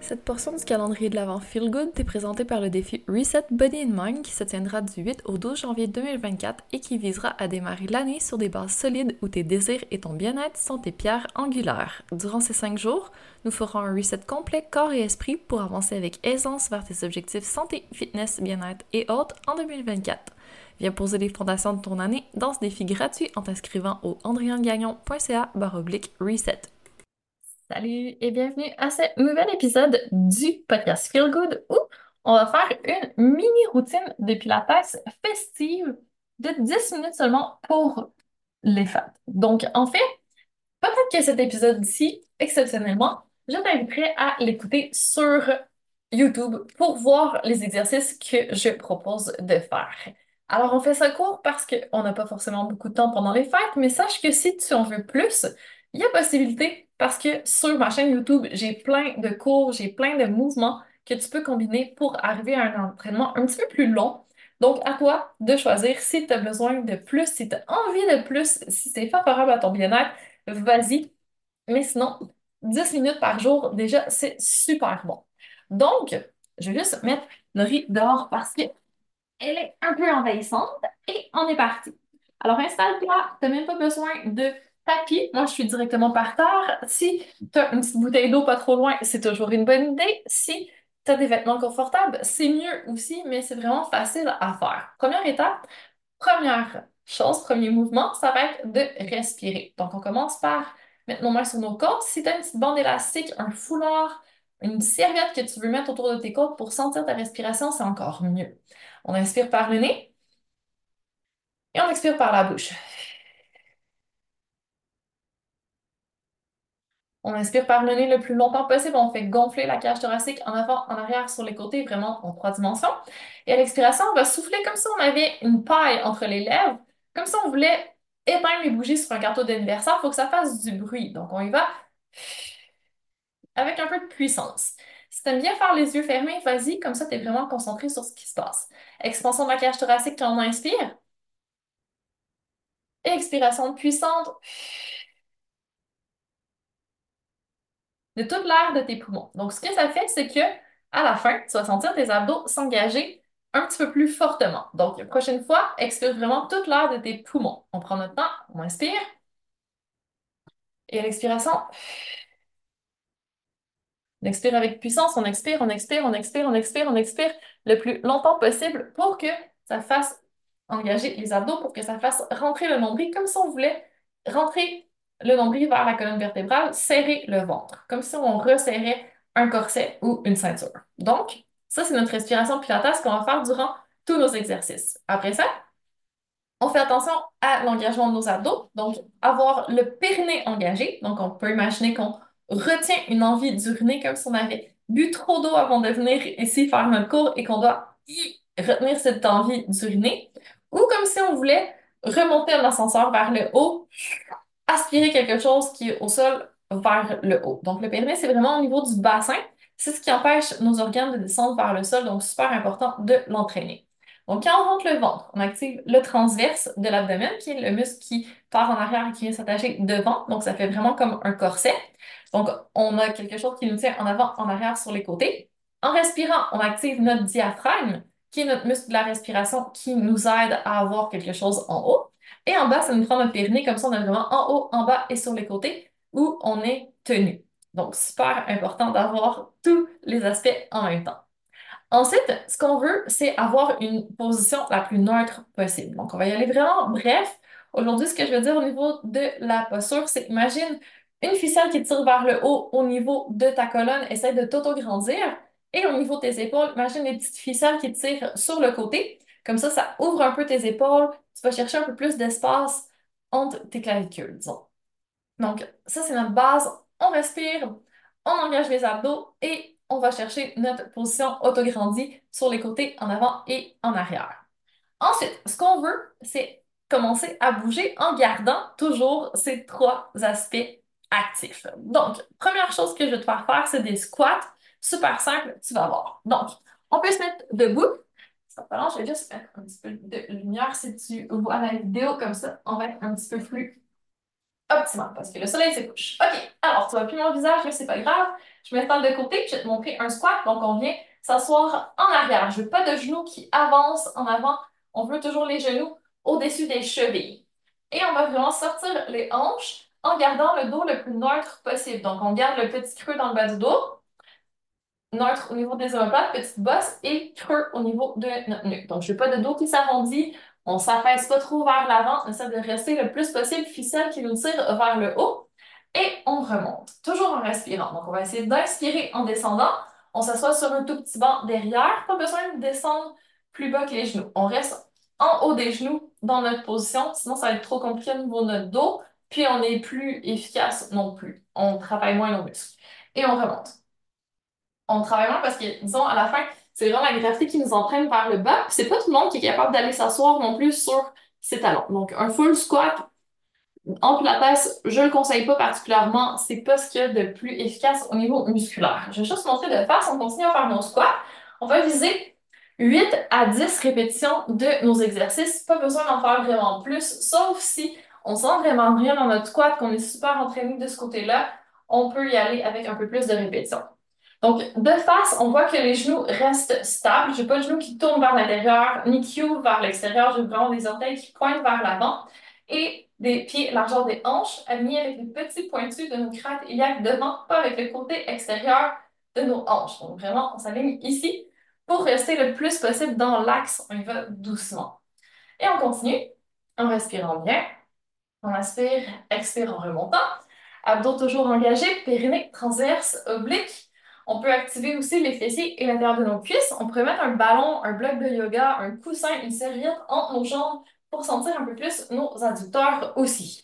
Cette portion du calendrier de l'Avent Feel Good t'est présentée par le défi Reset Body and Mind qui se tiendra du 8 au 12 janvier 2024 et qui visera à démarrer l'année sur des bases solides où tes désirs et ton bien-être sont tes pierres angulaires. Durant ces 5 jours, nous ferons un reset complet corps et esprit pour avancer avec aisance vers tes objectifs santé, fitness, bien-être et autres en 2024. Viens poser les fondations de ton année dans ce défi gratuit en t'inscrivant au andriangagnon.ca reset. Salut et bienvenue à ce nouvel épisode du podcast Feel Good où on va faire une mini routine de pilates festive de 10 minutes seulement pour les fêtes. Donc en fait, peut-être que cet épisode-ci, exceptionnellement, je t'inviterai à l'écouter sur YouTube pour voir les exercices que je propose de faire. Alors, on fait ça court parce qu'on n'a pas forcément beaucoup de temps pendant les fêtes, mais sache que si tu en veux plus, il y a possibilité parce que sur ma chaîne YouTube, j'ai plein de cours, j'ai plein de mouvements que tu peux combiner pour arriver à un entraînement un petit peu plus long. Donc, à toi de choisir si tu as besoin de plus, si tu as envie de plus, si c'est favorable à ton bien-être, vas-y. Mais sinon, 10 minutes par jour, déjà, c'est super bon. Donc, je vais juste mettre riz dehors parce qu'elle est un peu envahissante et on est parti. Alors, installe-toi, tu n'as même pas besoin de tapis. Moi, je suis directement par terre. Si tu as une petite bouteille d'eau pas trop loin, c'est toujours une bonne idée. Si tu as des vêtements confortables, c'est mieux aussi, mais c'est vraiment facile à faire. Première étape, première chose, premier mouvement, ça va être de respirer. Donc, on commence par mettre nos mains sur nos côtes. Si tu as une petite bande élastique, un foulard, une serviette que tu veux mettre autour de tes côtes pour sentir ta respiration, c'est encore mieux. On inspire par le nez et on expire par la bouche. On inspire par le nez le plus longtemps possible. On fait gonfler la cage thoracique en avant, en arrière, sur les côtés, vraiment en trois dimensions. Et à l'expiration, on va souffler comme si on avait une paille entre les lèvres, comme si on voulait éteindre les bougies sur un gâteau d'anniversaire. Il faut que ça fasse du bruit. Donc, on y va avec un peu de puissance. Si tu aimes bien faire les yeux fermés, vas-y, comme ça, tu es vraiment concentré sur ce qui se passe. Expansion de la cage thoracique quand on inspire. Expiration puissante. De toute l'air de tes poumons. Donc, ce que ça fait, c'est que à la fin, tu vas sentir tes abdos s'engager un petit peu plus fortement. Donc, la prochaine fois, expire vraiment toute l'air de tes poumons. On prend notre temps, on inspire. Et à l'expiration, on expire avec puissance, on expire, on expire, on expire, on expire, on expire le plus longtemps possible pour que ça fasse engager les abdos, pour que ça fasse rentrer le nombril comme si on voulait rentrer le nombril vers la colonne vertébrale, serrer le ventre, comme si on resserrait un corset ou une ceinture. Donc, ça, c'est notre respiration pilates qu'on va faire durant tous nos exercices. Après ça, on fait attention à l'engagement de nos abdos, donc avoir le périnée engagé. Donc, on peut imaginer qu'on retient une envie d'uriner comme si on avait bu trop d'eau avant de venir ici faire notre cours et qu'on doit retenir cette envie d'uriner. Ou comme si on voulait remonter l'ascenseur vers le haut aspirer quelque chose qui est au sol vers le haut. Donc, le périnée, c'est vraiment au niveau du bassin. C'est ce qui empêche nos organes de descendre vers le sol, donc super important de l'entraîner. Donc, quand on rentre le ventre, on active le transverse de l'abdomen, qui est le muscle qui part en arrière et qui vient s'attacher devant. Donc, ça fait vraiment comme un corset. Donc, on a quelque chose qui nous tient en avant, en arrière, sur les côtés. En respirant, on active notre diaphragme, qui est notre muscle de la respiration qui nous aide à avoir quelque chose en haut. Et en bas, ça nous prend notre périnée, comme ça, on est vraiment en haut, en bas et sur les côtés où on est tenu. Donc, super important d'avoir tous les aspects en même temps. Ensuite, ce qu'on veut, c'est avoir une position la plus neutre possible. Donc, on va y aller vraiment bref. Aujourd'hui, ce que je veux dire au niveau de la posture, c'est imagine une ficelle qui tire vers le haut au niveau de ta colonne, essaie de t'auto-grandir. Et au niveau de tes épaules, imagine les petites ficelles qui tirent sur le côté. Comme ça, ça ouvre un peu tes épaules. Tu vas chercher un peu plus d'espace entre tes clavicules, disons. Donc, ça, c'est notre base. On respire, on engage les abdos et on va chercher notre position autograndie sur les côtés, en avant et en arrière. Ensuite, ce qu'on veut, c'est commencer à bouger en gardant toujours ces trois aspects actifs. Donc, première chose que je vais te faire faire, c'est des squats. Super simple, tu vas voir. Donc, on peut se mettre debout. Je vais juste mettre un petit peu de lumière. Si tu vois la vidéo comme ça, on va être un petit peu plus optimal parce que le soleil se couche. OK, alors tu vois plus mon visage, mais c'est pas grave. Je m'installe de côté, je vais te montrer un squat. Donc, on vient s'asseoir en arrière. Je veux pas de genoux qui avancent en avant. On veut toujours les genoux au-dessus des chevilles. Et on va vraiment sortir les hanches en gardant le dos le plus neutre possible. Donc, on garde le petit creux dans le bas du dos, neutre au niveau des omoplates, petite bosse et creux au niveau de notre nuque. Donc, je veux pas de dos qui s'arrondit. On s'affaisse pas trop vers l'avant. On essaie de rester le plus possible ficelle qui nous tire vers le haut. Et on remonte, toujours en respirant. Donc, on va essayer d'inspirer en descendant. On s'assoit sur un tout petit banc derrière. Pas besoin de descendre plus bas que les genoux. On reste en haut des genoux dans notre position, sinon ça va être trop compliqué au niveau de notre dos, puis on n'est plus efficace non plus. On travaille moins nos muscles. Et on remonte. On travaille moins parce que, disons, à la fin, c'est vraiment la gravité qui nous entraîne vers le bas. C'est pas tout le monde qui est capable d'aller s'asseoir non plus sur ses talons. Donc, un full squat en pilates, je le conseille pas particulièrement. C'est pas ce qu'il y a de plus efficace au niveau musculaire. Je vais juste montrer de face. On continue à faire nos squats. On va viser 8 à 10 répétitions de nos exercices. Pas besoin d'en faire vraiment plus, sauf si on sent vraiment rien dans notre squat, qu'on est super entraîné de ce côté-là. On peut y aller avec un peu plus de répétitions. Donc, de face, on voit que les genoux restent stables. Je n'ai pas de genoux qui tournent vers l'intérieur, ni qui vers l'extérieur. J'ai vraiment des orteils qui pointent vers l'avant. Et des pieds largeur des hanches, alignés avec les petits pointus de nos crânes iliaques devant, pas avec le côté extérieur de nos hanches. Donc, vraiment, on s'aligne ici pour rester le plus possible dans l'axe. On y va doucement. Et on continue en respirant bien. On inspire, expire en remontant. Abdos toujours engagés, périnée transverse, oblique. On peut activer aussi les fessiers et l'intérieur de nos cuisses. On pourrait mettre un ballon, un bloc de yoga, un coussin, une serviette entre nos jambes pour sentir un peu plus nos adducteurs aussi.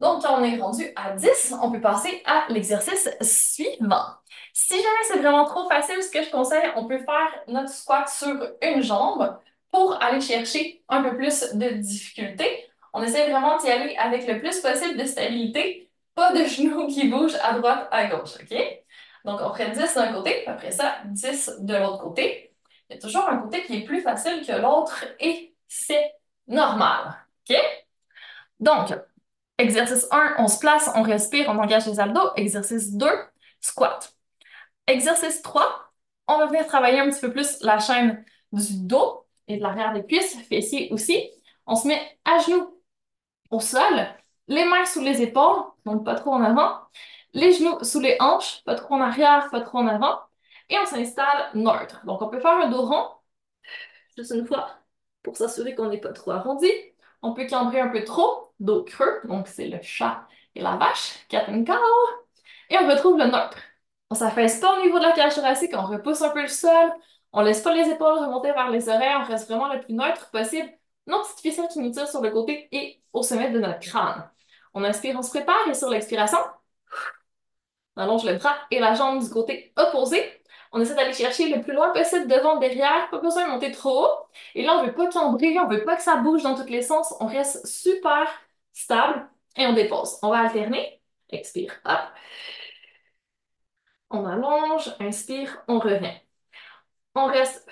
Donc, quand on est rendu à 10, on peut passer à l'exercice suivant. Si jamais c'est vraiment trop facile, ce que je conseille, on peut faire notre squat sur une jambe pour aller chercher un peu plus de difficulté. On essaie vraiment d'y aller avec le plus possible de stabilité, pas de genoux qui bougent à droite, à gauche, OK? Donc, on ferait 10 d'un côté, après ça, 10 de l'autre côté. Il y a toujours un côté qui est plus facile que l'autre et c'est normal. OK? Donc, exercice 1, on se place, on respire, on engage les abdos. Exercice 2, squat. Exercice 3, on va venir travailler un petit peu plus la chaîne du dos et de l'arrière des cuisses, fessiers aussi. On se met à genoux au sol, les mains sous les épaules, donc pas trop en avant, les genoux sous les hanches, pas trop en arrière, pas trop en avant, et on s'installe neutre. Donc on peut faire un dos rond, juste une fois, pour s'assurer qu'on n'est pas trop arrondi. On peut cambrer un peu trop, dos creux, donc c'est le chat et la vache, cat and cow. Et on retrouve le neutre. On s'affaisse pas au niveau de la cage thoracique, on repousse un peu le sol, on laisse pas les épaules remonter vers les oreilles, on reste vraiment le plus neutre possible. Nos petites ficelles qui nous sur le côté et au sommet de notre crâne. On inspire, on se prépare et sur l'expiration, on allonge le bras et la jambe du côté opposé. On essaie d'aller chercher le plus loin possible devant, derrière, pas besoin de monter trop haut. Et là, on veut pas cambrer, on veut pas que ça bouge dans tous les sens. On reste super stable et on dépose. On va alterner. Expire, hop. On allonge, inspire, on revient. On reste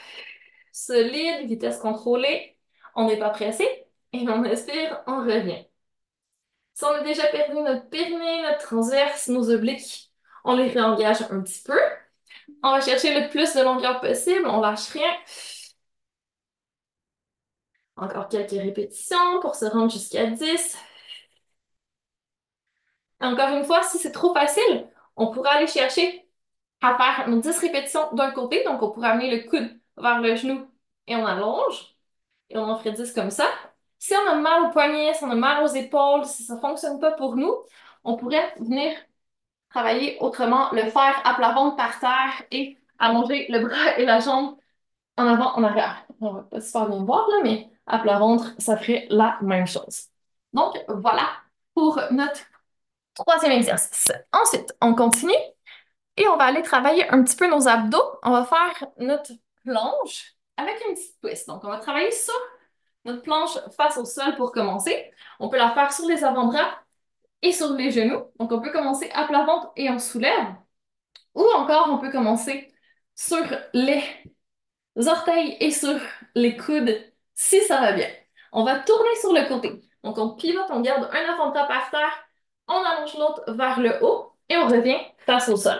solide, vitesse contrôlée. On n'est pas pressé. Et on inspire, on revient. Si on a déjà perdu notre périnée, notre transverse, nos obliques, on les réengage un petit peu. On va chercher le plus de longueur possible. On lâche rien. Encore quelques répétitions pour se rendre jusqu'à 10. Encore une fois, si c'est trop facile, on pourra aller chercher à faire nos 10 répétitions d'un côté. Donc, on pourrait amener le coude vers le genou et on allonge. Et on en ferait 10 comme ça. Si on a mal au poignet, si on a mal aux épaules, si ça ne fonctionne pas pour nous, on pourrait venir travailler autrement, le faire à plat ventre par terre et allonger le bras et la jambe en avant, en arrière. On va pas super bien voir là, mais à plat ventre, ça ferait la même chose. Donc, voilà pour notre troisième exercice. Ensuite, on continue et on va aller travailler un petit peu nos abdos. On va faire notre planche avec une petite twist. Donc, on va travailler sur notre planche face au sol pour commencer. On peut la faire sur les avant-bras et sur les genoux. Donc, on peut commencer à plat ventre et on soulève. Ou encore, on peut commencer sur les orteils et sur les coudes si ça va bien. On va tourner sur le côté. Donc, on pivote, on garde un avant-bras par terre, on allonge l'autre vers le haut et on revient face au sol.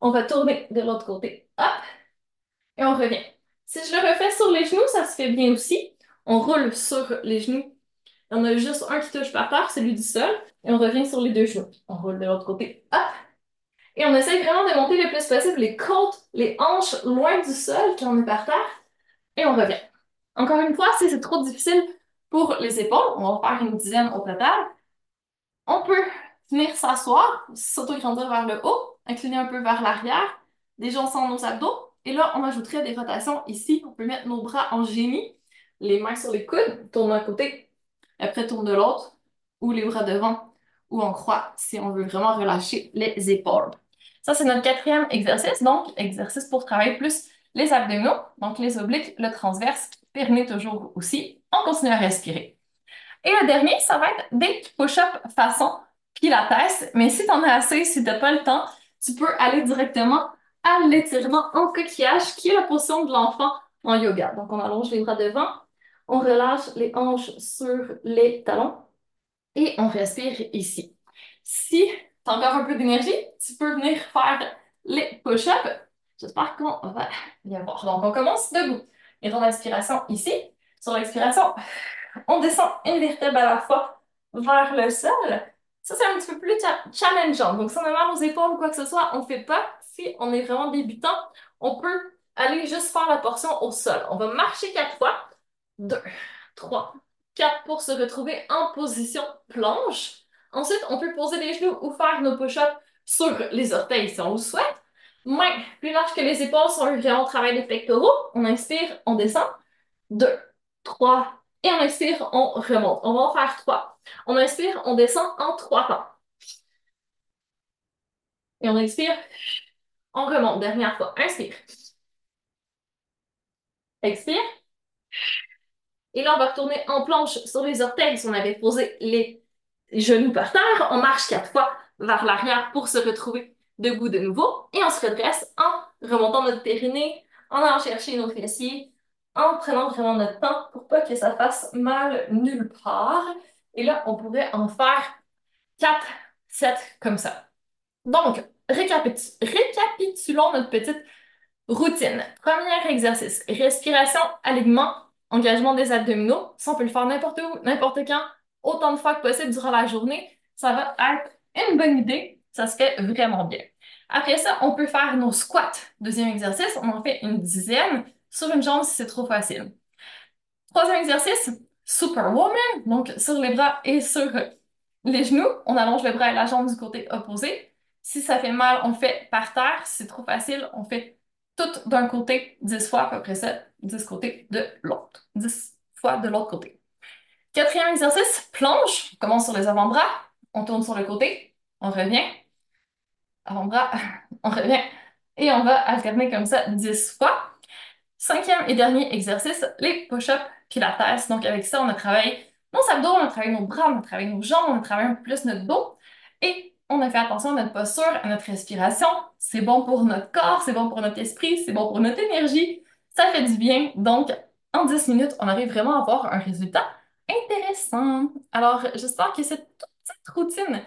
On va tourner de l'autre côté. Hop! Et on revient. Si je le refais sur les genoux, ça se fait bien aussi. On roule sur les genoux. Il y en a juste un qui touche par terre, celui du sol. Et on revient sur les deux genoux. On roule de l'autre côté. Hop! Et on essaie vraiment de monter le plus possible les côtes, les hanches loin du sol quand on est par terre. Et on revient. Encore une fois, si c'est trop difficile pour les épaules, on va faire une dizaine au total. On peut venir s'asseoir, s'auto-grandir vers le haut, incliner un peu vers l'arrière, déjà on sent nos abdos. Et là, on ajouterait des rotations ici. On peut mettre nos bras en génie, les mains sur les coudes, tourne d'un côté, après tourne de l'autre, ou les bras devant, ou en croix si on veut vraiment relâcher les épaules. Ça, c'est notre quatrième exercice. Donc, exercice pour travailler plus les abdominaux, donc les obliques, le transverse, permet toujours aussi. On continue à respirer. Et le dernier, ça va être des push-ups façon pilates. Mais si tu en as assez, si tu n'as pas le temps, tu peux aller directement à l'étirement en coquillage, qui est la position de l'enfant en yoga. Donc, on allonge les bras devant, on relâche les hanches sur les talons et on respire ici. Si tu as encore un peu d'énergie, tu peux venir faire les push-ups. J'espère qu'on va bien voir. Donc, on commence debout. Et dans l'inspiration ici. Sur l'expiration, on descend une vertèbre à la fois vers le sol. Ça, c'est un petit peu plus challengeant. Donc, si on a mal aux épaules ou quoi que ce soit, on ne fait pas. Si on est vraiment débutant, on peut aller juste faire la portion au sol. On va marcher quatre fois. Deux, trois, quatre pour se retrouver en position planche. Ensuite, on peut poser les genoux ou faire nos push-ups sur les orteils si on le souhaite. Mains plus larges que les épaules sur un vraiment travail des pectoraux. On inspire, on descend. Deux, trois, et on expire, on remonte. On va en faire trois. On inspire, on descend en trois temps. Et on expire, on remonte. Dernière fois. Inspire. Expire. Et là, on va retourner en planche sur les orteils si on avait posé les genoux par terre. On marche quatre fois vers l'arrière pour se retrouver debout de nouveau. Et on se redresse en remontant notre périnée, en allant chercher nos fessiers, en prenant vraiment notre temps pour pas que ça fasse mal nulle part. Et là, on pourrait en faire 4, 7 comme ça. Donc, récapitulons notre petite routine. Premier exercice, respiration, alignement, engagement des abdominaux. Ça, on peut le faire n'importe où, n'importe quand, autant de fois que possible durant la journée. Ça va être une bonne idée. Ça se fait vraiment bien. Après ça, on peut faire nos squats. Deuxième exercice, on en fait une dizaine sur une jambe si c'est trop facile. Troisième exercice, Superwoman, donc sur les bras et sur les genoux. On allonge le bras et la jambe du côté opposé. Si ça fait mal, on fait par terre. Si c'est trop facile, on fait tout d'un côté 10 fois, à peu près ça, 10 côtés de l'autre. 10 fois de l'autre côté. Quatrième exercice, planche. On commence sur les avant-bras. On tourne sur le côté. On revient. Avant-bras, on revient. Et on va alterner comme ça 10 fois. Cinquième et dernier exercice, les push-ups pilates. Donc, avec ça, on a travaillé nos abdos, on a travaillé nos bras, on a travaillé nos jambes, on a travaillé un peu plus notre dos. Et on a fait attention à notre posture, à notre respiration. C'est bon pour notre corps, c'est bon pour notre esprit, c'est bon pour notre énergie. Ça fait du bien. Donc, en 10 minutes, on arrive vraiment à avoir un résultat intéressant. Alors, j'espère que cette petite routine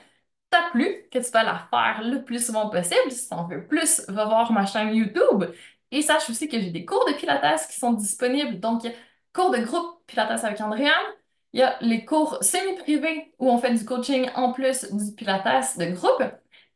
t'a plu, que tu vas la faire le plus souvent possible. Si tu en veux plus, va voir ma chaîne YouTube. Et sache aussi que j'ai des cours de Pilates qui sont disponibles. Donc, cours de groupe Pilates avec Andréane. Il y a les cours semi-privés où on fait du coaching en plus du Pilates de groupe.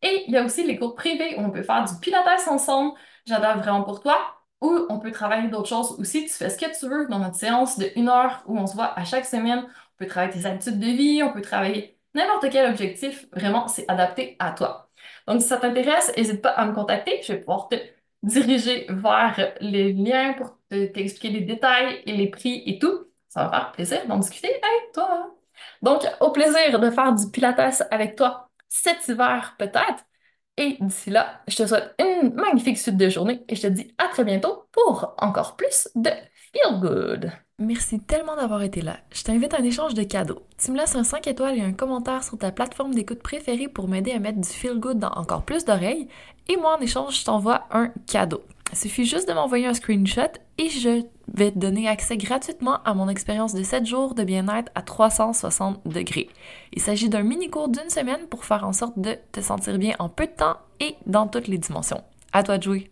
Et il y a aussi les cours privés où on peut faire du pilates ensemble. J'adore vraiment pour toi. Ou on peut travailler d'autres choses aussi. Tu fais ce que tu veux dans notre séance de une heure où on se voit à chaque semaine. On peut travailler tes habitudes de vie, on peut travailler n'importe quel objectif. Vraiment, c'est adapté à toi. Donc, si ça t'intéresse, n'hésite pas à me contacter. Je vais pouvoir te diriger vers les liens pour t'expliquer les détails et les prix et tout. Ça va faire plaisir d'en discuter avec toi. Donc, au plaisir de faire du Pilates avec toi cet hiver peut-être. Et d'ici là, je te souhaite une magnifique suite de journée et je te dis à très bientôt pour encore plus de Feel Good. Merci tellement d'avoir été là. Je t'invite à un échange de cadeaux. Tu me laisses un 5 étoiles et un commentaire sur ta plateforme d'écoute préférée pour m'aider à mettre du feel good dans encore plus d'oreilles. Et moi, en échange, je t'envoie un cadeau. Il suffit juste de m'envoyer un screenshot et je vais te donner accès gratuitement à mon expérience de 7 jours de bien-être à 360 degrés. Il s'agit d'un mini-cours d'une semaine pour faire en sorte de te sentir bien en peu de temps et dans toutes les dimensions. À toi de jouer!